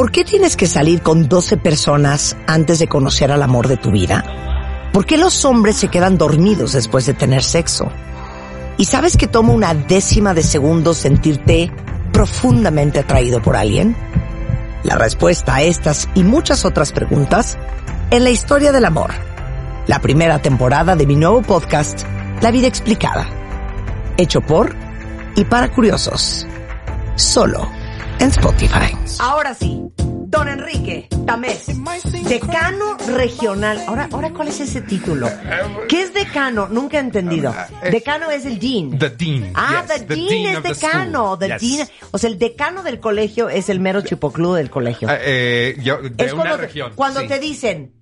¿Por qué tienes que salir con 12 personas antes de conocer al amor de tu vida? ¿Por qué los hombres se quedan dormidos después de tener sexo? ¿Y sabes que toma una décima de segundo sentirte profundamente atraído por alguien? La respuesta a estas y muchas otras preguntas en la historia del amor. La primera temporada de mi nuevo podcast, La vida explicada. Hecho por y para curiosos. Solo en Spotify. Ahora sí, don Enrique Tamés, decano regional. Ahora, ahora ¿cuál es ese título? ¿Qué es decano? Nunca he entendido. Decano es el dean. The dean. Ah, yes, the, dean, the es decano. The Yes. dean. O sea, el decano del colegio es el mero chipocludo del colegio. Ah, eh, yo- de es una cuando, te- región. cuando sí. te dicen,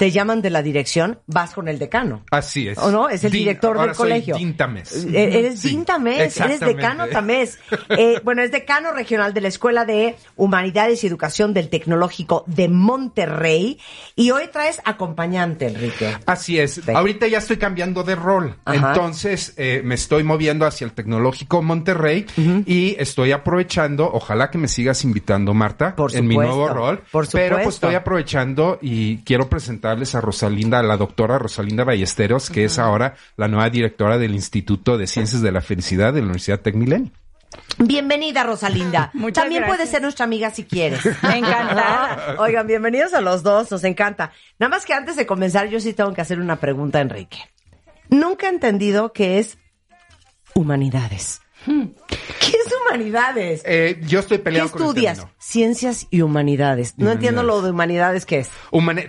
te llaman de la dirección, vas con el decano. Así es. ¿O no? Es el director Ahora del soy colegio. Tamés. Eh, Eres Sí, Dean Tamés, eres decano Tamés. Eh, bueno, es decano regional de la Escuela de Humanidades y Educación del Tecnológico de Monterrey. Y hoy traes acompañante, Enrique. Así es. Sí. Ahorita ya estoy cambiando de rol. Ajá. Entonces eh, me estoy moviendo hacia el Tecnológico Monterrey y estoy aprovechando, ojalá que me sigas invitando, Marta, Por en mi nuevo rol. por Pero supuesto. pues estoy aprovechando y quiero presentarles a Rosalinda, a la doctora Rosalinda Ballesteros, que es ahora la nueva directora del Instituto de Ciencias de la Felicidad de la Universidad Tecmilenio. Bienvenida, Rosalinda. Muchas También gracias. puedes ser nuestra amiga si quieres. Me encanta. Oigan, bienvenidos a los dos, nos encanta. Nada más que antes de comenzar, yo sí tengo que hacer una pregunta a Enrique. Nunca he entendido qué es humanidades. ¿Qué es humanidades? Eh, yo estoy ¿Qué peleado con el estudias? término. Ciencias y humanidades. No entiendo lo de humanidades qué es.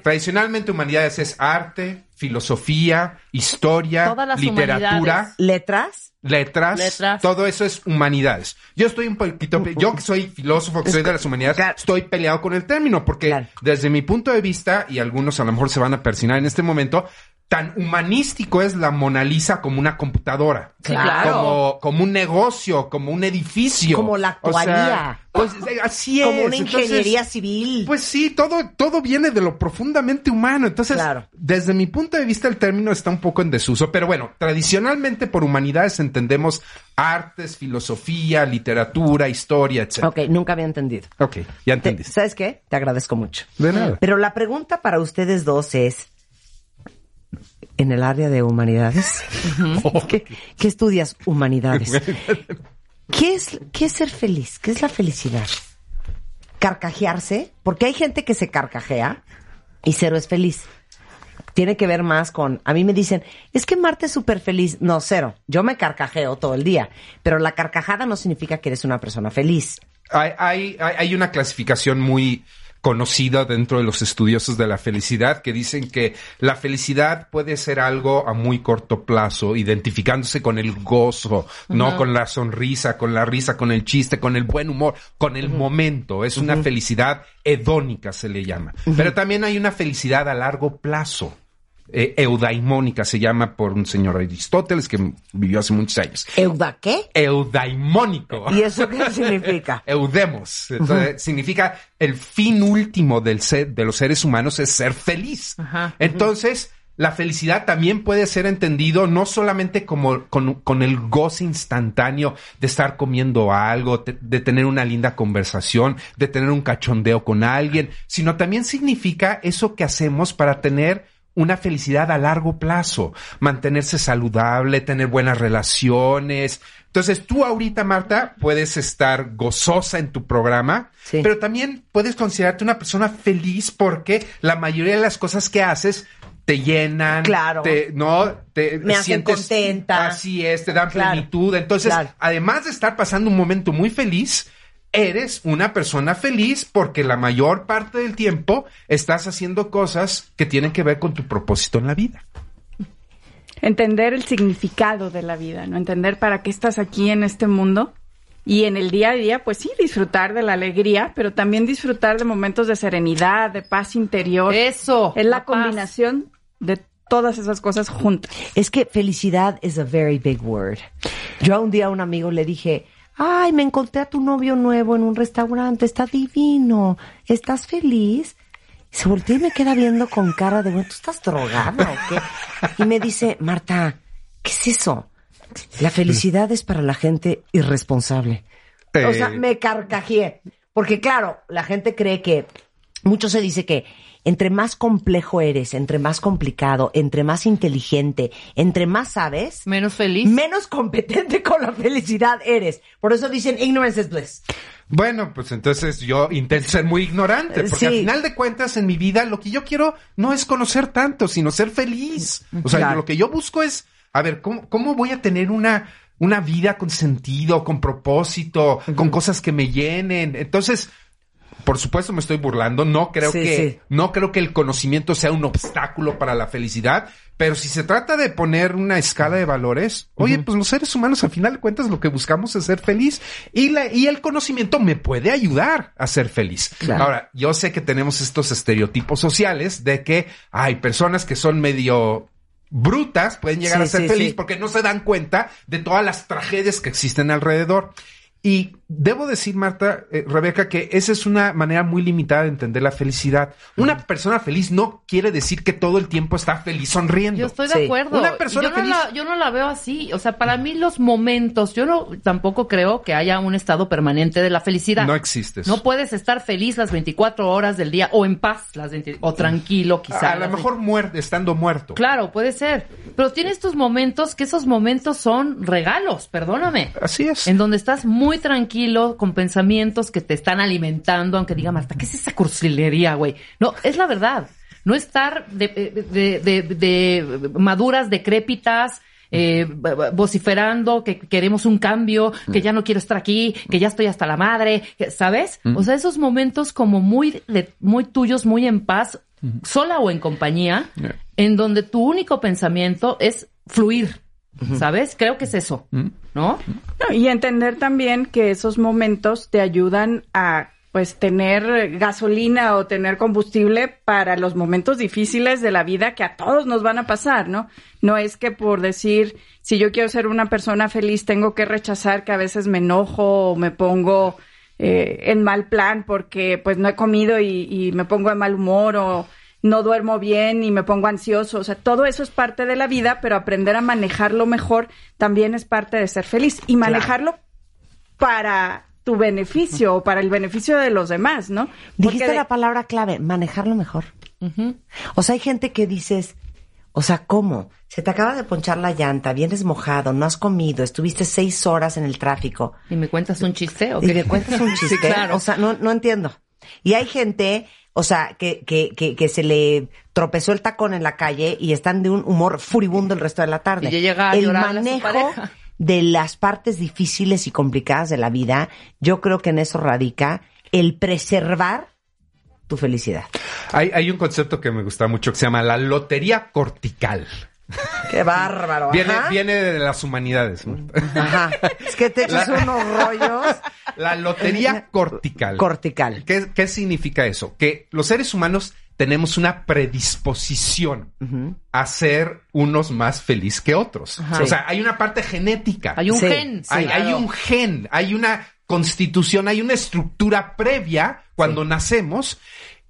Tradicionalmente humanidades es arte, filosofía, historia, Todas las literatura. ¿Letras? letras, Letras. todo eso es humanidades. Yo estoy un poquito, yo que soy filósofo, que soy de las humanidades, estoy peleado con el término, porque Claro. desde mi punto de vista, y algunos a lo mejor se van a persinar en este momento, tan humanístico es la Mona Lisa como una computadora. Claro. Como, como un negocio, como un edificio. Como la O sea, actuaría. pues eh, así es. Como una Entonces, ingeniería civil. pues sí, todo, todo viene de lo profundamente humano. Entonces, Claro. desde mi punto de vista, el término está un poco en desuso. Pero bueno, tradicionalmente por humanidades entendemos artes, filosofía, literatura, historia, etc. ok, nunca había entendido. Ok, ya Te- entendiste. ¿Sabes qué? Te agradezco mucho. De nada. Pero la pregunta para ustedes dos es, en el área de humanidades, ¿qué, qué estudias humanidades? ¿Qué es, ¿Qué es ser feliz? ¿Qué es la felicidad? ¿Carcajearse? Porque hay gente que se carcajea y cero es feliz. Tiene que ver más con, a mí me dicen, es que Marta es súper feliz. No, cero. Yo me carcajeo todo el día. Pero la carcajada no significa que eres una persona feliz. Hay, hay hay una clasificación muy conocida dentro de los estudiosos de la felicidad que dicen que la felicidad puede ser algo a muy corto plazo, identificándose con el gozo, no con la sonrisa, con la risa, con el chiste, con el buen humor, con el momento. Es una felicidad hedónica, se le llama. Pero también hay una felicidad a largo plazo. Eh, eudaimónica se llama por un señor Aristóteles que vivió hace muchos años. ¿Euda qué? Eudaimónico. ¿Y eso qué significa? Eudemos. Entonces, significa el fin último del ser, de los seres humanos es ser feliz. Entonces, la felicidad también puede ser entendido no solamente como con, con el goce instantáneo de estar comiendo algo, de tener una linda conversación, de tener un cachondeo con alguien, sino también significa eso que hacemos para tener una felicidad a largo plazo, mantenerse saludable, tener buenas relaciones. Entonces tú ahorita, Marta, puedes estar gozosa en tu programa, Sí. pero también puedes considerarte una persona feliz porque la mayoría de las cosas que haces te llenan, Claro. te, no, te Me hacen contenta. Así es, te dan Claro. plenitud. Entonces, Claro. además de estar pasando un momento muy feliz, eres una persona feliz porque la mayor parte del tiempo estás haciendo cosas que tienen que ver con tu propósito en la vida. Entender el significado de la vida, ¿no? Entender para qué estás aquí en este mundo Y en el día a día, pues sí, disfrutar de la alegría, pero también disfrutar de momentos de serenidad, de paz interior. Eso. Es la, combinación de todas esas cosas juntas. Es que felicidad is a very big word. Yo a un día a un amigo le dije, ay, me encontré a tu novio nuevo en un restaurante, está divino, ¿estás feliz? Y se voltea y me queda viendo con cara de, bueno, ¿tú estás drogada o qué? Y me dice, Marta, ¿qué es eso? La felicidad es para la gente irresponsable. O sea, me carcajeé. Porque claro, la gente cree que, mucho se dice que entre más complejo eres, entre más complicado, entre más inteligente, entre más sabes, menos feliz, menos competente con la felicidad eres. Por eso dicen ignorance is bliss. Bueno, pues entonces yo intento ser muy ignorante, porque al final de cuentas en mi vida lo que yo quiero no es conocer tanto, sino ser feliz. O sea, lo que yo busco es, a ver, ¿cómo, cómo voy a tener una, una vida con sentido, con propósito, con cosas que me llenen? Entonces, por supuesto me estoy burlando, no creo que no creo que el conocimiento sea un obstáculo para la felicidad, pero si se trata de poner una escala de valores, oye, pues los seres humanos al final de cuentas lo que buscamos es ser feliz y la y el conocimiento me puede ayudar a ser feliz. Ahora, yo sé que tenemos estos estereotipos sociales de que hay personas que son medio brutas pueden llegar a ser feliz porque no se dan cuenta de todas las tragedias que existen alrededor. Y debo decir, Marta, eh, Rebeca, que esa es una manera muy limitada de entender la felicidad. Una persona feliz no quiere decir que todo el tiempo está feliz sonriendo. Yo estoy de acuerdo. Una persona yo no La, yo no la veo así. O sea, para mí los momentos, yo no tampoco creo que haya un estado permanente de la felicidad. No existe. No puedes estar feliz las 24 horas del día o en paz las o tranquilo quizás. A, lo mejor muerto, estando muerto. Claro, puede ser. Pero tienes tus momentos que esos momentos son regalos, perdóname. Así es. En donde estás muy muy tranquilo con pensamientos que te están alimentando, aunque diga Marta, ¿qué es esa cursilería, güey? No, es la verdad. No estar de, de, maduras, decrépitas, eh, vociferando que queremos un cambio, que ya no quiero estar aquí, que ya estoy hasta la madre, ¿sabes? O sea, esos momentos como muy, muy tuyos, muy en paz, sola o en compañía, en donde tu único pensamiento es fluir. ¿Sabes? Creo que es eso, mm. ¿no? Y entender también que esos momentos te ayudan a pues tener gasolina o tener combustible para los momentos difíciles de la vida que a todos nos van a pasar, ¿no? No es que por decir, si yo quiero ser una persona feliz, tengo que rechazar que a veces me enojo o me pongo eh, en mal plan porque pues no he comido y, y me pongo de mal humor o no duermo bien y me pongo ansioso. O sea, todo eso es parte de la vida, pero aprender a manejarlo mejor también es parte de ser feliz y manejarlo para tu beneficio o para el beneficio de los demás, ¿no? Dijiste la palabra clave, manejarlo mejor. O sea, hay gente que dices, o sea, ¿cómo? Se te acaba de ponchar la llanta, vienes mojado, no has comido, estuviste seis horas en el tráfico. ¿Y me cuentas un chiste? ¿o Y me cuentas un chiste. claro. O sea, no, no entiendo. Y hay gente o sea, que, que, que, que, se le tropezó el tacón en la calle y están de un humor furibundo el resto de la tarde. Y llega a el manejo de las partes difíciles y complicadas de la vida, yo creo que en eso radica el preservar tu felicidad. Hay, hay un concepto que me gusta mucho que se llama la lotería cortical. Qué bárbaro. Viene, viene de las humanidades. Ajá. Es que te echas unos rollos. La lotería cortical. Cortical. ¿Qué, ¿Qué, significa eso? Que los seres humanos tenemos una predisposición a ser unos más felices que otros. O sea, hay una parte genética. Hay un gen. hay, un gen, hay una constitución, hay una estructura previa cuando nacemos.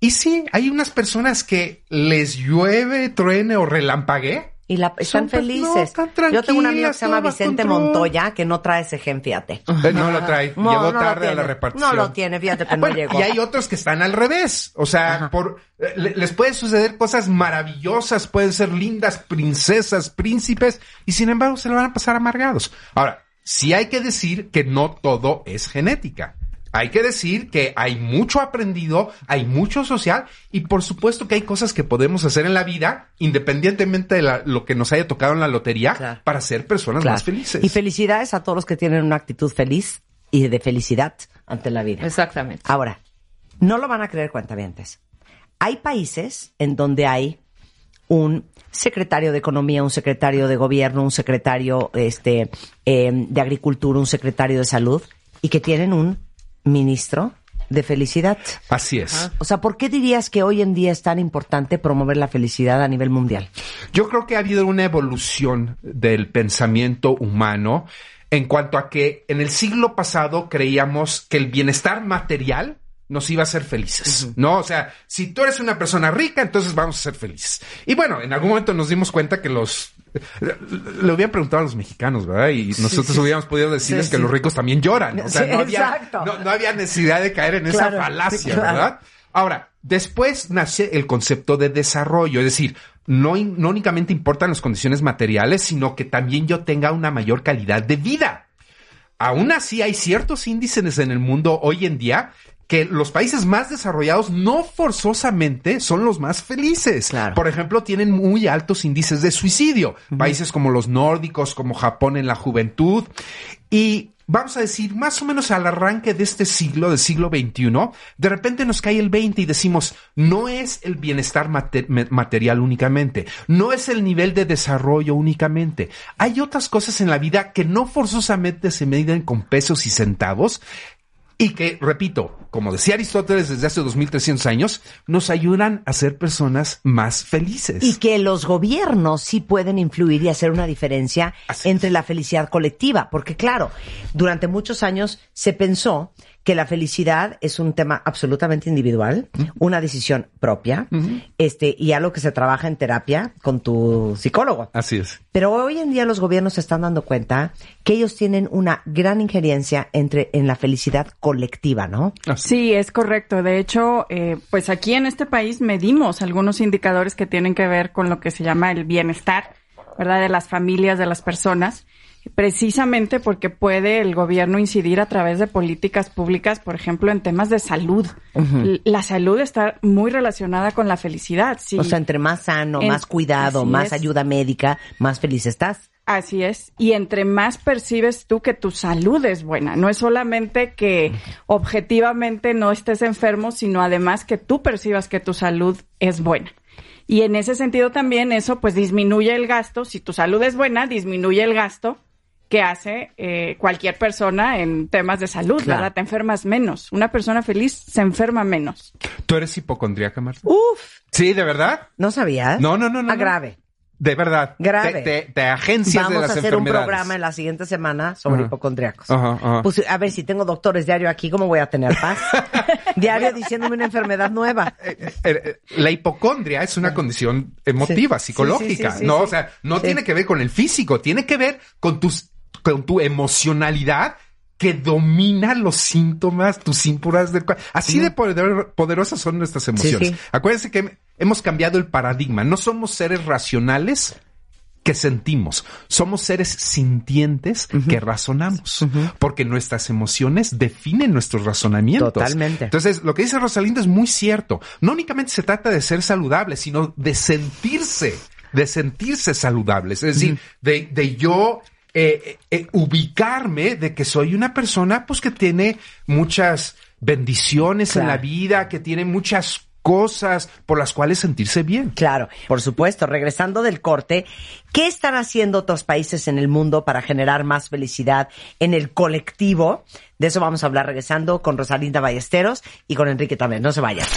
Y sí, hay unas personas que les llueve, truene o relampague y la, están felices. Yo tengo un amigo que se llama Vicente Montoya que no trae ese gen, fíjate. Eh, no lo trae. Llegó tarde a la repartición. No lo tiene, fíjate que no llegó. Y hay otros que están al revés. O sea, por eh, les puede suceder cosas maravillosas, pueden ser lindas princesas, príncipes, y sin embargo se lo van a pasar amargados. Ahora, sí hay que decir que no todo es genética. Hay que decir que hay mucho aprendido, hay mucho social y por supuesto que hay cosas que podemos hacer en la vida, independientemente de lo que nos haya tocado en la lotería, para ser personas más felices. Y felicidades a todos los que tienen una actitud feliz y de felicidad ante la vida. Exactamente. Ahora, no lo van a creer cuentavientes. Hay países en donde hay un secretario de Economía, un secretario de Gobierno, un secretario este, eh, de Agricultura, un secretario de Salud, y que tienen un ministro de felicidad. Así es. O sea, ¿por qué dirías que hoy en día es tan importante promover la felicidad a nivel mundial? Yo creo que ha habido una evolución del pensamiento humano en cuanto a que en el siglo pasado creíamos que el bienestar material nos iba a hacer felices, ¿no? O sea, si tú eres una persona rica, entonces vamos a ser felices. Y bueno, en algún momento nos dimos cuenta que los le hubieran preguntado a los mexicanos, ¿verdad? Y nosotros hubiéramos podido decirles que los ricos también lloran. O sea, no, había, no, había, necesidad de caer en esa falacia, ¿verdad? Ahora, después nace el concepto de desarrollo, es decir, no, no únicamente importan las condiciones materiales, sino que también yo tenga una mayor calidad de vida. Aún así, hay ciertos índices en el mundo hoy en día que los países más desarrollados no forzosamente son los más felices. Por ejemplo, tienen muy altos índices de suicidio. Países como los nórdicos, como Japón en la juventud. Y vamos a decir, más o menos al arranque de este siglo, del siglo XXI, de repente nos cae el 20 y decimos, no es el bienestar material únicamente, no es el nivel de desarrollo únicamente. Hay otras cosas en la vida que no forzosamente se miden con pesos y centavos, y que, repito, como decía Aristóteles desde hace 2300 años, nos ayudan a ser personas más felices. Y que los gobiernos sí pueden influir y hacer una diferencia entre la felicidad colectiva, porque claro, durante muchos años se pensó que la felicidad es un tema absolutamente individual, una decisión propia, este, y algo que se trabaja en terapia con tu psicólogo. Así es. Pero hoy en día los gobiernos se están dando cuenta que ellos tienen una gran injerencia entre en la felicidad colectiva, ¿no? Sí, es correcto. De hecho, eh, pues aquí en este país medimos algunos indicadores que tienen que ver con lo que se llama el bienestar, ¿verdad? De las familias, de las personas precisamente porque puede el gobierno incidir a través de políticas públicas, por ejemplo, en temas de salud. La salud está muy relacionada con la felicidad. Sí. O sea, entre más sano, más cuidado, más ayuda médica, más feliz estás. Así es. Y entre más percibes tú que tu salud es buena, no es solamente que objetivamente no estés enfermo, sino además que tú percibas que tu salud es buena. Y en ese sentido también eso pues disminuye el gasto. Si tu salud es buena, disminuye el gasto que hace eh, cualquier persona en temas de salud, ¿verdad? Te enfermas menos. Una persona feliz se enferma menos. ¿Tú eres hipocondríaca, Marta? Uf. Sí, ¿de verdad? ¿No sabías? No, no, no, no. Ah, grave. De verdad. Grave. De, de, agencias Vamos de las a hacer un programa en la siguiente semana sobre Ajá. hipocondriacos. Ajá, ajá. Pues a ver, si tengo doctores diario aquí, ¿cómo voy a tener paz? diario diciéndome una enfermedad nueva. Eh, eh, eh, la hipocondria es una condición emotiva, Sí. psicológica, Sí, sí, sí, ¿no? sí. O sea, no Sí. tiene que ver con el físico, tiene que ver con tus, con tu emocionalidad que domina los síntomas, tus síntomas del cuerpo. Así de poder- poderosas son nuestras emociones. sí. Acuérdense que hemos cambiado el paradigma. No somos seres racionales que sentimos. Somos seres sintientes que razonamos. Porque nuestras emociones definen nuestros razonamientos. Totalmente. Entonces, lo que dice Rosalinda es muy cierto. No únicamente se trata de ser saludable, sino de sentirse, de sentirse saludables. Es decir, de, de yo eh, eh, ubicarme de que soy una persona, pues, que tiene muchas bendiciones en la vida, que tiene muchas cosas por las cuales sentirse bien. Claro, por supuesto. Regresando del corte, ¿qué están haciendo otros países en el mundo para generar más felicidad en el colectivo? De eso vamos a hablar regresando con Rosalinda Ballesteros y con Enrique también. No se vayan.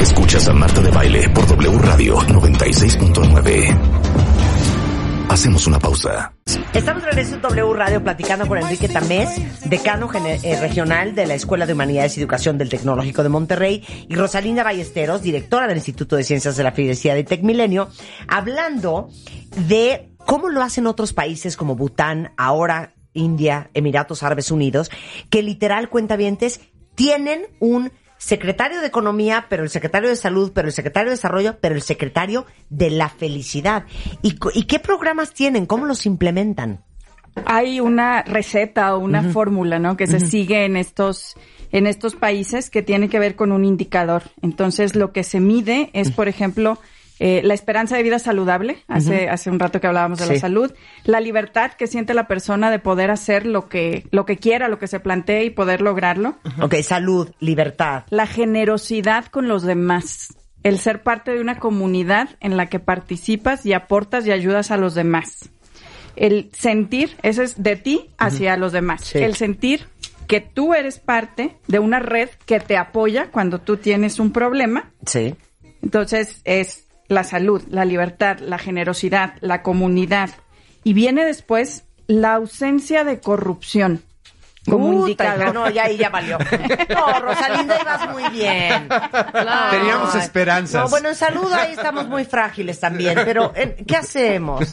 Escuchas a Marta de Baile por W Radio 96.9. Hacemos una pausa. Estamos de regreso en W Radio platicando con Enrique Tamés, decano eh, regional de la Escuela de Humanidades y Educación del Tecnológico de Monterrey, y Rosalinda Ballesteros, directora del Instituto de Ciencias de la Felicidad de Tecmilenio, hablando de cómo lo hacen otros países como Bután, ahora India, Emiratos Árabes Unidos, que literal cuentavientes tienen un secretario de Economía, pero el secretario de Salud, pero el secretario de Desarrollo, pero el secretario de la Felicidad. ¿Y, y qué programas tienen? ¿Cómo los implementan? Hay una receta o una fórmula, ¿no? Que se sigue en estos en estos países que tiene que ver con un indicador. Entonces, lo que se mide es, por ejemplo, eh, la esperanza de vida saludable. Hace hace un rato que hablábamos de Sí. la salud, la libertad que siente la persona de poder hacer lo que lo que quiera, lo que se plantee y poder lograrlo. Ok, salud, libertad. La generosidad con los demás. El ser parte de una comunidad en la que participas y aportas y ayudas a los demás. El sentir, ese es de ti hacia los demás. Sí. El sentir que tú eres parte de una red que te apoya cuando tú tienes un problema. Sí. Entonces es la salud, la libertad, la generosidad, la comunidad. Y viene después la ausencia de corrupción. Como Puta, indicador. no, ya ahí ya valió. No, Rosalinda, ibas muy bien. Teníamos esperanzas. No, bueno, en salud ahí estamos muy frágiles también, pero eh, ¿qué hacemos?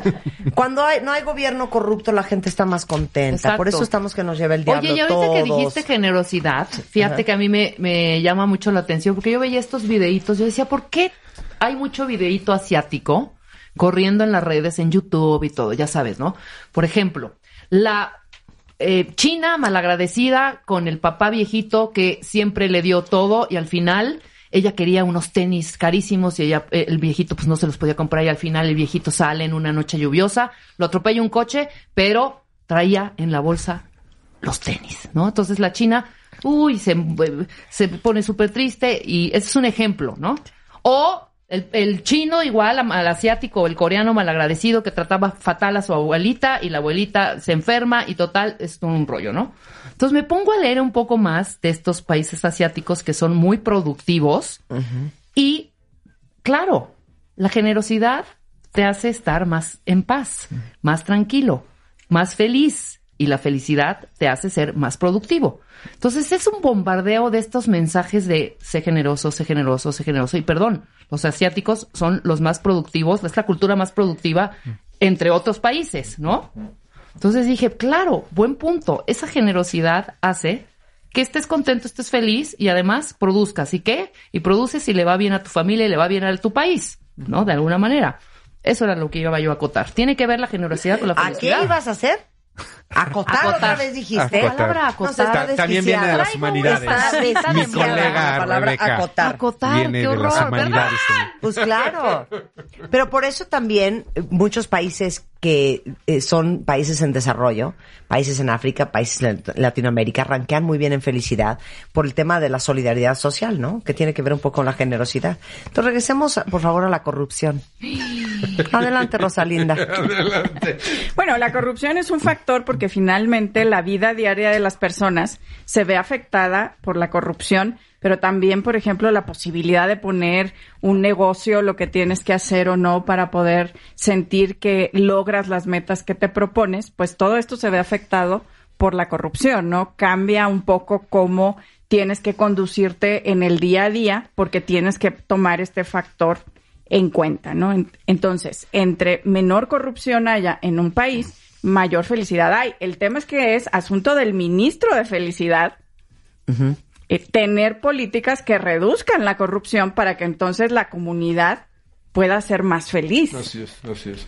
Cuando hay, no hay gobierno corrupto, la gente está más contenta. Exacto. Por eso estamos que nos lleva el diablo Oye, y ahorita que todos. dijiste generosidad, fíjate Ajá. que a mí me, me llama mucho la atención, porque yo veía estos videitos, yo decía, ¿por qué hay mucho videíto asiático corriendo en las redes, en YouTube y todo? Ya sabes, ¿no? Por ejemplo, la eh, China malagradecida con el papá viejito que siempre le dio todo y al final ella quería unos tenis carísimos y ella, eh, el viejito pues no se los podía comprar y al final el viejito sale en una noche lluviosa, lo atropella un coche, pero traía en la bolsa los tenis, ¿no? Entonces la China, uy, se, se pone súper triste y ese es un ejemplo, ¿no? O el, el chino igual al asiático, o el coreano malagradecido que trataba fatal a su abuelita y la abuelita se enferma y total, es un rollo, ¿no? Entonces me pongo a leer un poco más de estos países asiáticos que son muy productivos y, claro, la generosidad te hace estar más en paz, más tranquilo, más feliz y la felicidad te hace ser más productivo. Entonces es un bombardeo de estos mensajes de sé generoso, sé generoso, sé generoso. Y perdón, los asiáticos son los más productivos, es la cultura más productiva entre otros países, ¿no? Entonces dije, claro, buen punto. Esa generosidad hace que estés contento, estés feliz y además produzcas. ¿Y qué? Y produces y le va bien a tu familia y le va bien a tu país, ¿no? De alguna manera. Eso era lo que iba yo a acotar. Tiene que ver la generosidad con la ¿A felicidad. qué ibas a hacer? Acotar, Acotar. otra vez dijiste. Acotar. Palabra acotar. también viene de las humanidades. Mi la colega palabra Rebeca. acotar. Acotar, Viene qué de las horror, humanidades. ¿verdad? Pues claro. Pero por eso también eh, muchos países que eh, son países en desarrollo, países en África, países en Latinoamérica, ranquean muy bien en felicidad por el tema de la solidaridad social, ¿no? Que tiene que ver un poco con la generosidad. Entonces regresemos, por favor, a la corrupción. Adelante, Rosalinda. Bueno, la corrupción es un factor porque finalmente la vida diaria de las personas se ve afectada por la corrupción, pero también, por ejemplo, la posibilidad de poner un negocio, lo que tienes que hacer o no para poder sentir que logras las metas que te propones, pues todo esto se ve afectado por la corrupción, ¿no? Cambia un poco cómo tienes que conducirte en el día a día porque tienes que tomar este factor en cuenta, ¿no? En- Entonces, entre menor corrupción haya en un país, mayor felicidad hay. El tema es que es asunto del ministro de felicidad eh, tener políticas que reduzcan la corrupción para que entonces la comunidad pueda ser más feliz. Así es, así es.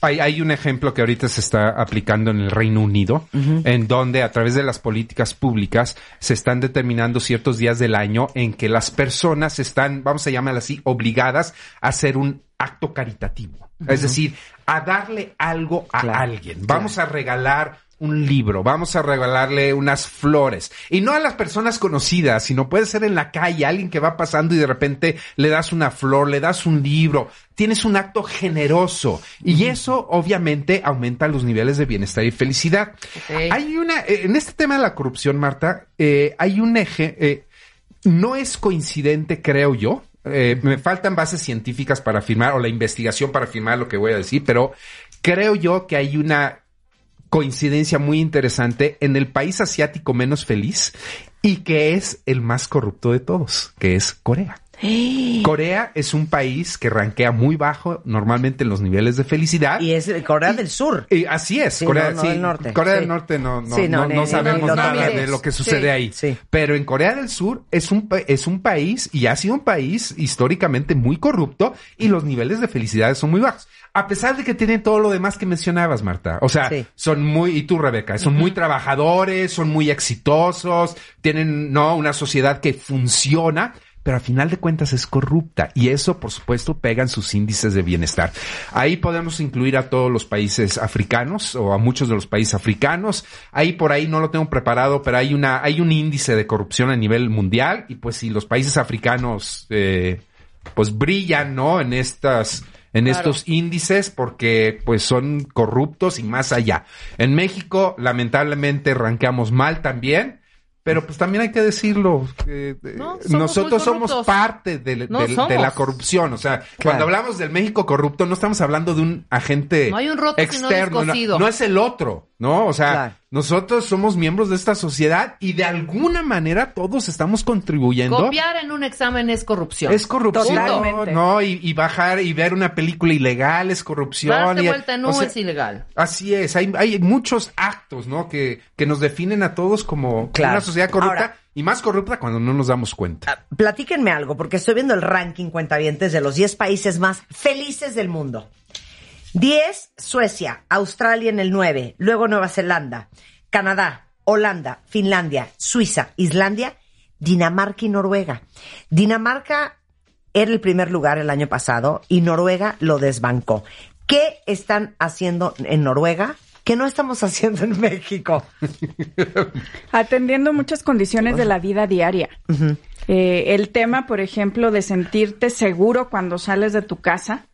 Hay, hay un ejemplo que ahorita se está aplicando en el Reino Unido, en donde a través de las políticas públicas se están determinando ciertos días del año en que las personas están, vamos a llamarlo así, obligadas a hacer un acto caritativo. Es decir, a darle algo a Claro, alguien. Vamos a regalar un libro, vamos a regalarle unas flores. Y no a las personas conocidas, sino puede ser en la calle, alguien que va pasando y de repente le das una flor, le das un libro. Tienes un acto generoso. Y eso obviamente aumenta los niveles de bienestar y felicidad. Hay una, eh, en este tema de la corrupción, Marta, eh, hay un eje, eh, no es coincidente, creo yo. Eh, me faltan bases científicas para afirmar, o la investigación para afirmar lo que voy a decir, pero creo yo que hay una coincidencia muy interesante en el país asiático menos feliz y que es el más corrupto de todos, que es Corea. Corea es un país que rankea muy bajo normalmente en los niveles de felicidad. Y es Corea del Sur. Y así es, Sí, Corea, no, no sí, del norte. Corea Sí. del Norte no, no, ni- sabemos ni nada de lo que sucede ahí. sí. Pero en Corea del Sur es un, es un país y ha sido un país históricamente muy corrupto y los niveles de felicidad son muy bajos. A pesar de que tienen todo lo demás que mencionabas, Marta. O sea, Sí. son muy, y tú, Rebeca, son muy trabajadores, son muy exitosos, tienen, no, una sociedad que funciona, pero al final de cuentas es corrupta y eso, por supuesto, pega en sus índices de bienestar. Ahí podemos incluir a todos los países africanos o a muchos de los países africanos. Ahí por ahí no lo tengo preparado, pero hay una, hay un índice de corrupción a nivel mundial y pues si los países africanos, eh, pues brillan, ¿no? En estas, en estos índices porque pues son corruptos y más allá. En México, lamentablemente, ranqueamos mal también. Pero pues también hay que decirlo, eh, nosotros somos parte de, la corrupción. O sea, cuando hablamos del México corrupto, no estamos hablando de un agente externo, no, es el otro, ¿no? O sea, nosotros somos miembros de esta sociedad y de alguna manera todos estamos contribuyendo. Copiar en un examen es corrupción. Es corrupción, ¿no? Y, bajar y ver una película ilegal es corrupción. Darse vuelta no es ilegal. Así es, hay, hay muchos actos, ¿no? Que, que nos definen a todos como una sociedad corrupta. y más corrupta cuando no nos damos cuenta. Ah, platíquenme algo, porque estoy viendo el ranking cuentavientes de los 10 países más felices del mundo. 10, Suecia, Australia en el 9, luego Nueva Zelanda, Canadá, Holanda, Finlandia, Suiza, Islandia, Dinamarca y Noruega. Dinamarca era el primer lugar el año pasado y Noruega lo desbancó. ¿Qué están haciendo en Noruega? Que no estamos haciendo en México? Atendiendo muchas condiciones de la vida diaria. Eh, el tema, por ejemplo, de sentirte seguro cuando sales de tu casa,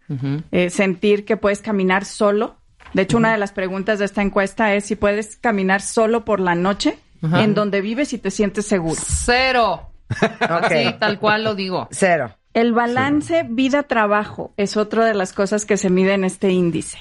eh, sentir que puedes caminar solo. De hecho, una de las preguntas de esta encuesta es si puedes caminar solo por la noche en donde vives y te sientes seguro. Cero. Así, tal cual lo digo. Cero. El balance vida-trabajo es otra de las cosas que se mide en este índice.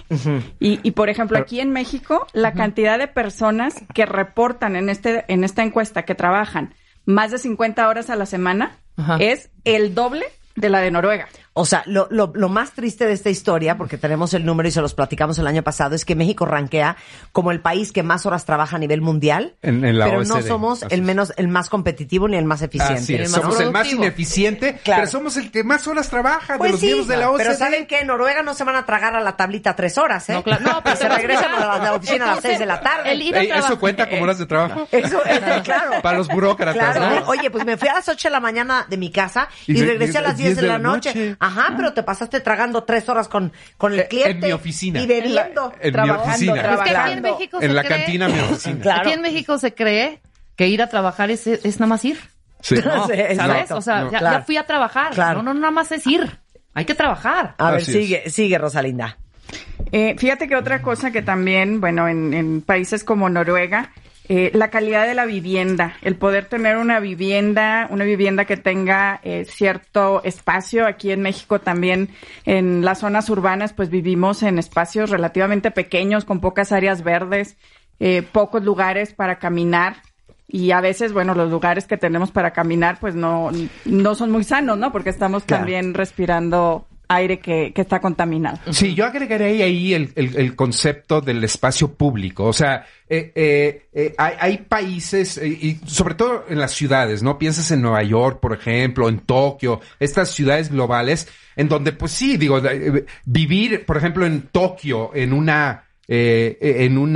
y, por ejemplo, aquí en México, la cantidad de personas que reportan en, este, en esta encuesta que trabajan más de 50 horas a la semana es el doble de la de Noruega. O sea, lo, lo, lo, más triste de esta historia, porque tenemos el número y se los platicamos el año pasado, es que México rankea como el país que más horas trabaja a nivel mundial, pero no somos el menos, el más competitivo ni el más eficiente. somos el más ineficiente, pero somos el que más horas trabaja de pues los miembros de la OCDE. Pero saben que en Noruega no se van a tragar a la tablita tres horas, ¿eh? No, claro. no pero se regresan a la, oficina a las seis de la tarde. eso cuenta como horas de trabajo. Eso, claro. Para los burócratas, claro. Oye, pues me fui a las ocho de la mañana de mi casa y, regresé a las diez de, la, noche. Ajá, pero te pasaste tragando tres horas con, con el eh, cliente. En mi oficina. Y bebiendo. En, mi oficina. Es que aquí en México en la cantina mi oficina. Aquí en México se cree que ir a trabajar es, es nada más ir. Sí. ¿Sabes? o sea, ya, fui a trabajar. No, no, nada más es ir. Hay que trabajar. A ver, sigue, sigue, Rosalinda. Eh, fíjate que otra cosa que también, bueno, en, en países como Noruega, eh, la calidad de la vivienda, el poder tener una vivienda, una vivienda que tenga eh, cierto espacio. Aquí en México también, en las zonas urbanas, pues vivimos en espacios relativamente pequeños, con pocas áreas verdes, eh, pocos lugares para caminar. Y a veces, bueno, los lugares que tenemos para caminar, pues no, no son muy sanos, ¿no? Porque estamos también respirando aire que, está contaminado. Sí, yo agregaría ahí el, el, concepto del espacio público. O sea, eh, eh, eh, hay, países, y sobre todo en las ciudades, ¿no? Piensas en Nueva York, por ejemplo, en Tokio, estas ciudades globales, en donde, pues sí, digo, vivir, por ejemplo, en Tokio, en una... en un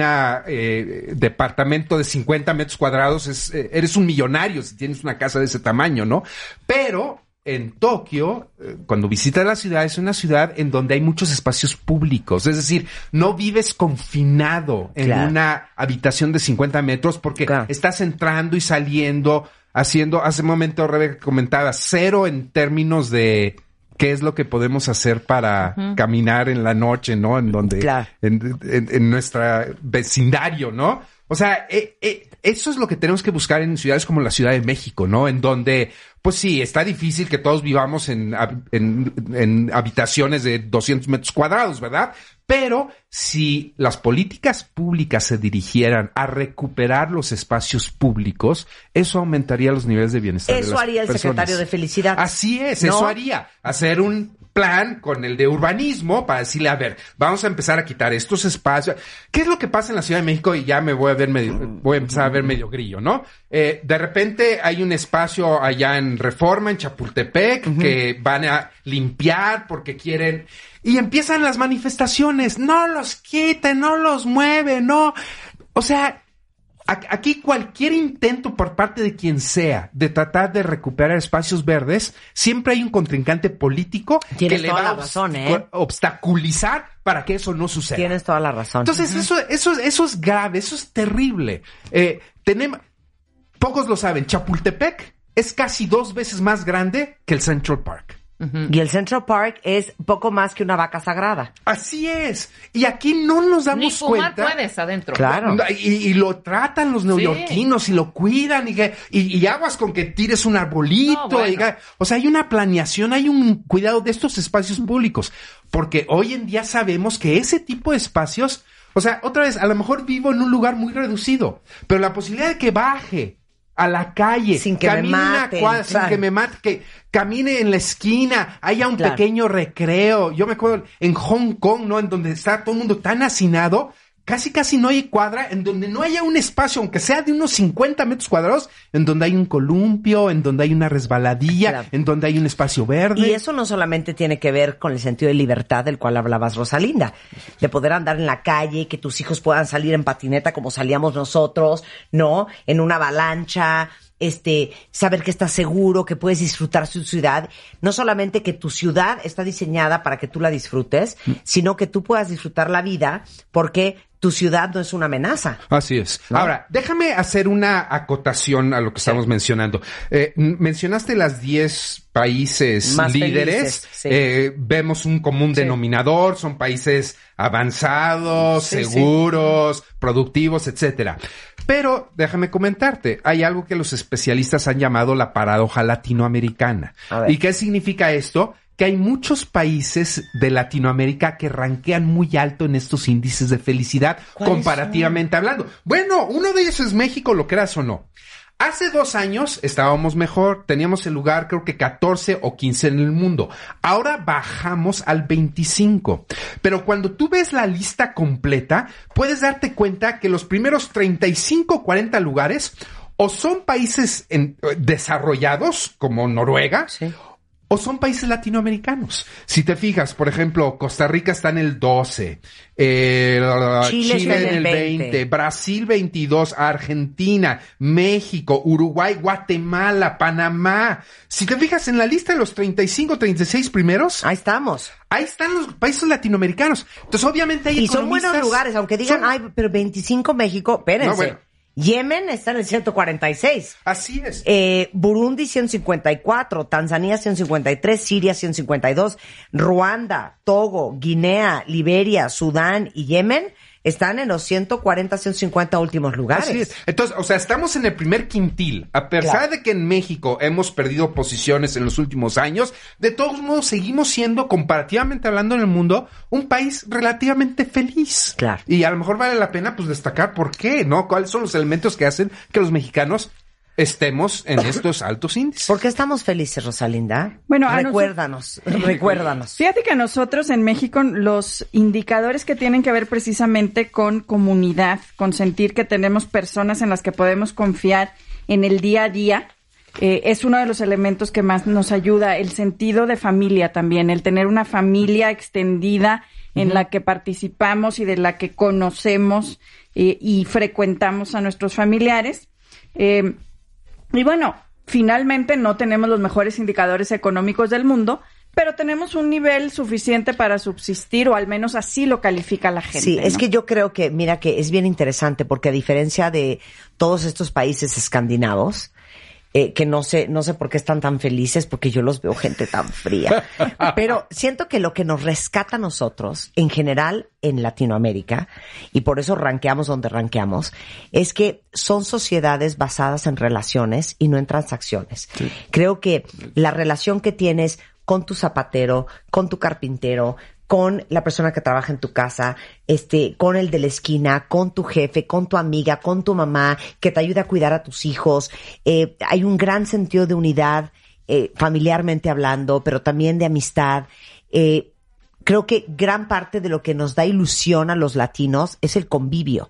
departamento de 50 metros cuadrados, es, eres un millonario si tienes una casa de ese tamaño, ¿no? Pero en Tokio, eh, cuando visitas la ciudad, es una ciudad en donde hay muchos espacios públicos. Es decir, no vives confinado en una habitación de 50 metros porque estás entrando y saliendo, haciendo, hace un momento Rebeca comentaba, cero en términos de qué es lo que podemos hacer para caminar en la noche, ¿no? En donde, en, en, nuestro vecindario, ¿no? O sea, eh, eh, eso es lo que tenemos que buscar en ciudades como la Ciudad de México, ¿no? En donde pues sí, está difícil que todos vivamos en, en, habitaciones de 200 metros cuadrados, ¿verdad? Pero si las políticas públicas se dirigieran a recuperar los espacios públicos, eso aumentaría los niveles de bienestar. Eso haría el secretario de Felicidad. Así es, eso haría. Hacer un plan con el de urbanismo para decirle, a ver, vamos a empezar a quitar estos espacios. ¿Qué es lo que pasa en la Ciudad de México? Y ya me voy a ver medio, voy a empezar a ver medio grillo, ¿no? Eh, de repente hay un espacio allá en Reforma, en Chapultepec, que van a limpiar porque quieren, y empiezan las manifestaciones, no los quiten, no los mueven, no. O sea, Aquí cualquier intento por parte de quien sea de tratar de recuperar espacios verdes, siempre hay un contrincante político que le va a ¿eh? obstaculizar para que eso no suceda. Tienes toda la razón. Entonces, eso, eso, eso es grave, eso es terrible. Eh, tenemos, pocos lo saben, Chapultepec es casi dos veces más grande que el Central Park. Y el Central Park es poco más que una vaca sagrada. Así es. Y aquí no nos damos Ni fumar cuenta. puedes adentro. Claro. Y, y lo tratan los neoyorquinos y lo cuidan y, que- y, y aguas con que tires un arbolito. No, bueno. y que- o sea, hay una planeación, hay un cuidado de estos espacios públicos. Porque hoy en día sabemos que ese tipo de espacios, o sea, otra vez, a lo mejor vivo en un lugar muy reducido, pero la posibilidad de que baje a la calle, Sin que me camine maten, cuadra, sin que me mate, que camine en la esquina, haya un Claro. pequeño recreo. Yo me acuerdo en Hong Kong, ¿no? En donde está todo el mundo tan hacinado, casi casi no hay cuadra en donde no haya un espacio, aunque sea de unos 50 metros cuadrados, en donde hay un columpio, en donde hay una resbaladilla, Claro. en donde hay un espacio verde. Y eso no solamente tiene que ver con el sentido de libertad del cual hablabas, Rosalinda, de poder andar en la calle, que tus hijos puedan salir en patineta como salíamos nosotros, ¿no? En una avalancha, este, saber que estás seguro, que puedes disfrutar su ciudad. No solamente que tu ciudad está diseñada para que tú la disfrutes, sino que tú puedas disfrutar la vida porque tu ciudad no es una amenaza. Así es. Ahora, déjame hacer una acotación a lo que estamos mencionando. Eh, mencionaste las 10 países Más líderes. felices, sí. Eh, vemos un común denominador. Son países avanzados, seguros, productivos, etcétera. Pero déjame comentarte, hay algo que los especialistas han llamado la paradoja latinoamericana. ¿Y qué significa esto? Que hay muchos países de Latinoamérica que ranquean muy alto en estos índices de felicidad ¿Cuáles comparativamente hablando. Bueno, uno de ellos es México, lo creas o no. Hace dos años estábamos mejor, teníamos el lugar creo que 14 o 15 en el mundo. Ahora bajamos al 25. Pero cuando tú ves la lista completa, puedes darte cuenta que los primeros 35 o 40 lugares o son países eh, desarrollados como Noruega. O son países latinoamericanos. Si te fijas, por ejemplo, Costa Rica está en el 12, eh, Chile en el 20, Brasil 22, Argentina, México, Uruguay, Guatemala, Panamá. Si te fijas en la lista de los 35, 36 primeros, Ahí estamos. ahí están los países latinoamericanos. Entonces, obviamente hay Y son buenos lugares, aunque digan, son- ay, pero 25 México, espérense. No, bueno. Yemen está en el 146. Así es. Eh, Burundi 154, Tanzania 153, Siria 152, Ruanda, Togo, Guinea, Liberia, Sudán y Yemen están en los 140, 150 últimos lugares. Así es. Entonces, o sea, estamos en el primer quintil. A pesar Claro. de que en México hemos perdido posiciones en los últimos años, de todos modos seguimos siendo, comparativamente hablando en el mundo, un país relativamente feliz. Claro. Y a lo mejor vale la pena, pues, destacar por qué, ¿no? ¿Cuáles son los elementos que hacen que los mexicanos estemos en estos altos índices? ¿Por qué estamos felices, Rosalinda? Bueno, a recuérdanos, recuérdanos. Fíjate que a nosotros en México los indicadores que tienen que ver precisamente con comunidad, con sentir que tenemos personas en las que podemos confiar en el día a día, eh, es uno de los elementos que más nos ayuda. El sentido de familia también, el tener una familia extendida en la que participamos y de la que conocemos eh, y frecuentamos a nuestros familiares. Eh, y bueno, finalmente no tenemos los mejores indicadores económicos del mundo, pero tenemos un nivel suficiente para subsistir, o al menos así lo califica la gente. Sí, es que yo creo que, mira, que es bien interesante porque a diferencia de todos estos países escandinavos, eh, que no sé, no sé por qué están tan felices, porque yo los veo gente tan fría. Pero siento que lo que nos rescata a nosotros, en general en Latinoamérica, y por eso ranqueamos donde ranqueamos, es que son sociedades basadas en relaciones y no en transacciones. Creo que la relación que tienes con tu zapatero, con tu carpintero, con la persona que trabaja en tu casa, este, con el de la esquina, con tu jefe, con tu amiga, con tu mamá, que te ayuda a cuidar a tus hijos. Eh, hay un gran sentido de unidad, eh, familiarmente hablando, pero también de amistad. Eh, creo que gran parte de lo que nos da ilusión a los latinos es el convivio.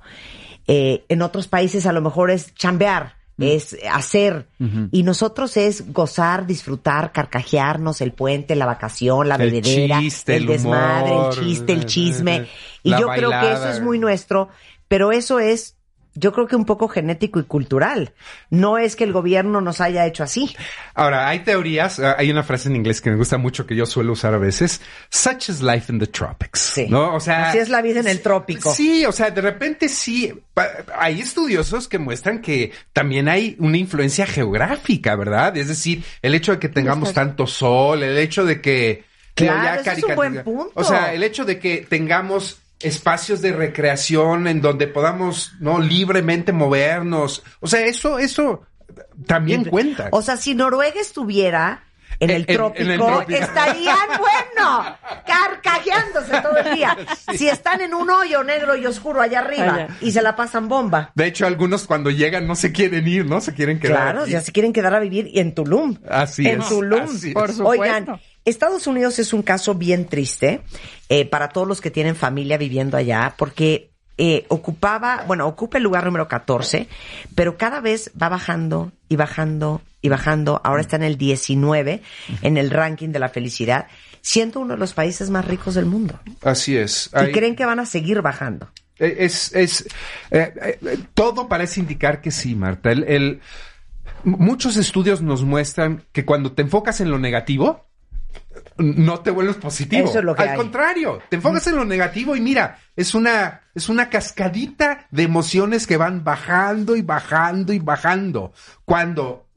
Eh, en otros países a lo mejor es chambear, es hacer. Y nosotros es gozar, disfrutar, carcajearnos, el puente, la vacación, la El bebedera, chiste, el el desmadre, humor, el chiste, el chisme. Y la yo creo que eso es muy nuestro, pero eso es yo creo que un poco genético y cultural. No es que el gobierno nos haya hecho así. Ahora, hay teorías, ah, hay una frase en inglés que me gusta mucho que yo suelo usar a veces, such is life in the tropics. Sí. ¿No? O sea, Así es la vida en el trópico. Sí, o sea, de repente sí, hay estudiosos que muestran que también hay una influencia geográfica, ¿verdad? Es decir, el hecho de que tengamos tanto sol, el hecho de que... Claro, ese es un buen punto. O sea, el hecho de que tengamos espacios de recreación en donde podamos, ¿no? Libremente movernos. O sea, eso, eso también cuenta. O sea, si Noruega estuviera en el En- en- trópico, en el trópico. estarían, bueno, carcajeándose todo el día. Si están en un hoyo negro y oscuro allá arriba Allá. y se la pasan bomba. De hecho, algunos cuando llegan no se quieren ir, ¿no? Se quieren quedar. Claro, aquí. ya se quieren quedar a vivir en Tulum. Así en es, Tulum. así es. Por supuesto. Oigan, Estados Unidos es un caso bien triste eh, para todos los que tienen familia viviendo allá, porque eh, ocupaba, bueno, ocupa el lugar número 14, pero cada vez va bajando y bajando y bajando. Ahora está en el 19 en el ranking de la felicidad, siendo uno de los países más ricos del mundo. Así es. Y creen que van a seguir bajando. Eh, Es, es, eh, eh, todo parece indicar que sí, Marta. El, el- muchos estudios nos muestran que cuando te enfocas en lo negativo, no te vuelves positivo. Eso es lo que Al hay. contrario, te enfocas en lo negativo y mira, es una, es una cascadita de emociones que van bajando y bajando y bajando. Cuando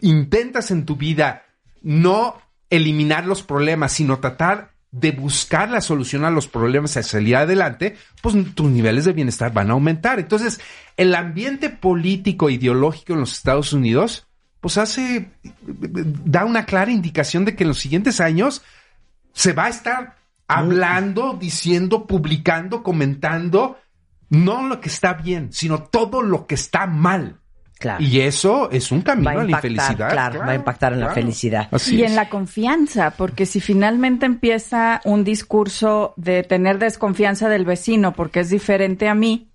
intentas en tu vida no eliminar los problemas, sino tratar de buscar la solución a los problemas y salir adelante, pues tus niveles de bienestar van a aumentar. Entonces, el ambiente político ideológico en los Estados Unidos, pues hace, da una clara indicación de que en los siguientes años se va a estar hablando, diciendo, publicando, comentando, no lo que está bien, sino todo lo que está mal. Claro. Y eso es un camino a a la infelicidad. claro, va a impactar en la felicidad. Así y es. en la confianza, porque si finalmente empieza un discurso de tener desconfianza del vecino porque es diferente a mí,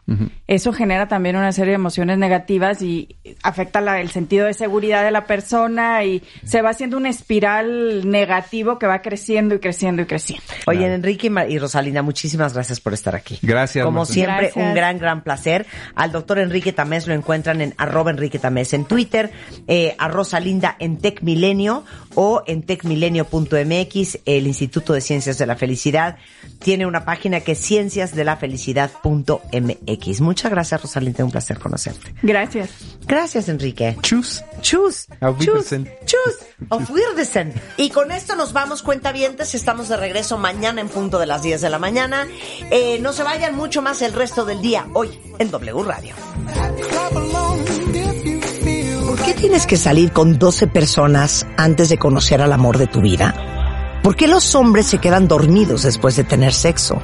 eso genera también una serie de emociones negativas y afecta la- el sentido de seguridad de la persona y se va haciendo una espiral negativo que va creciendo y creciendo y creciendo. Oye, Claro. Enrique y Rosalinda, muchísimas gracias por estar aquí. Gracias, Como siempre, Gracias. un gran, gran placer. Al doctor Enrique Tamés lo encuentran en arroba Enrique Tamés en Twitter, eh, a Rosalinda en Tech Milenio o en techmilenio.mx, el Instituto de Ciencias de la Felicidad. Tiene una página que es cienciasdelafelicidad.mx. Muchas gracias, Rosalinda, un placer conocerte. Gracias. Gracias, Enrique. Chus. Chus. Auf Chus. Wiedersehen. Chus. Auf Wiedersehen. Y con esto nos vamos, cuentavientes. Estamos de regreso mañana en punto de las 10 de la mañana. Eh, no se vayan mucho más el resto del día hoy en W Radio. ¿Por qué tienes que salir con 12 personas antes de conocer al amor de tu vida? ¿Por qué los hombres se quedan dormidos después de tener sexo?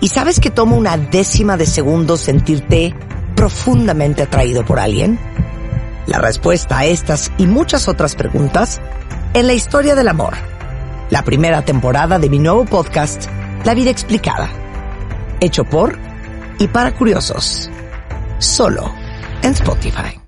¿Y sabes que toma una décima de segundo sentirte profundamente atraído por alguien? La respuesta a estas y muchas otras preguntas en la historia del amor. La primera temporada de mi nuevo podcast, La vida explicada. Hecho por y para curiosos. Solo en Spotify.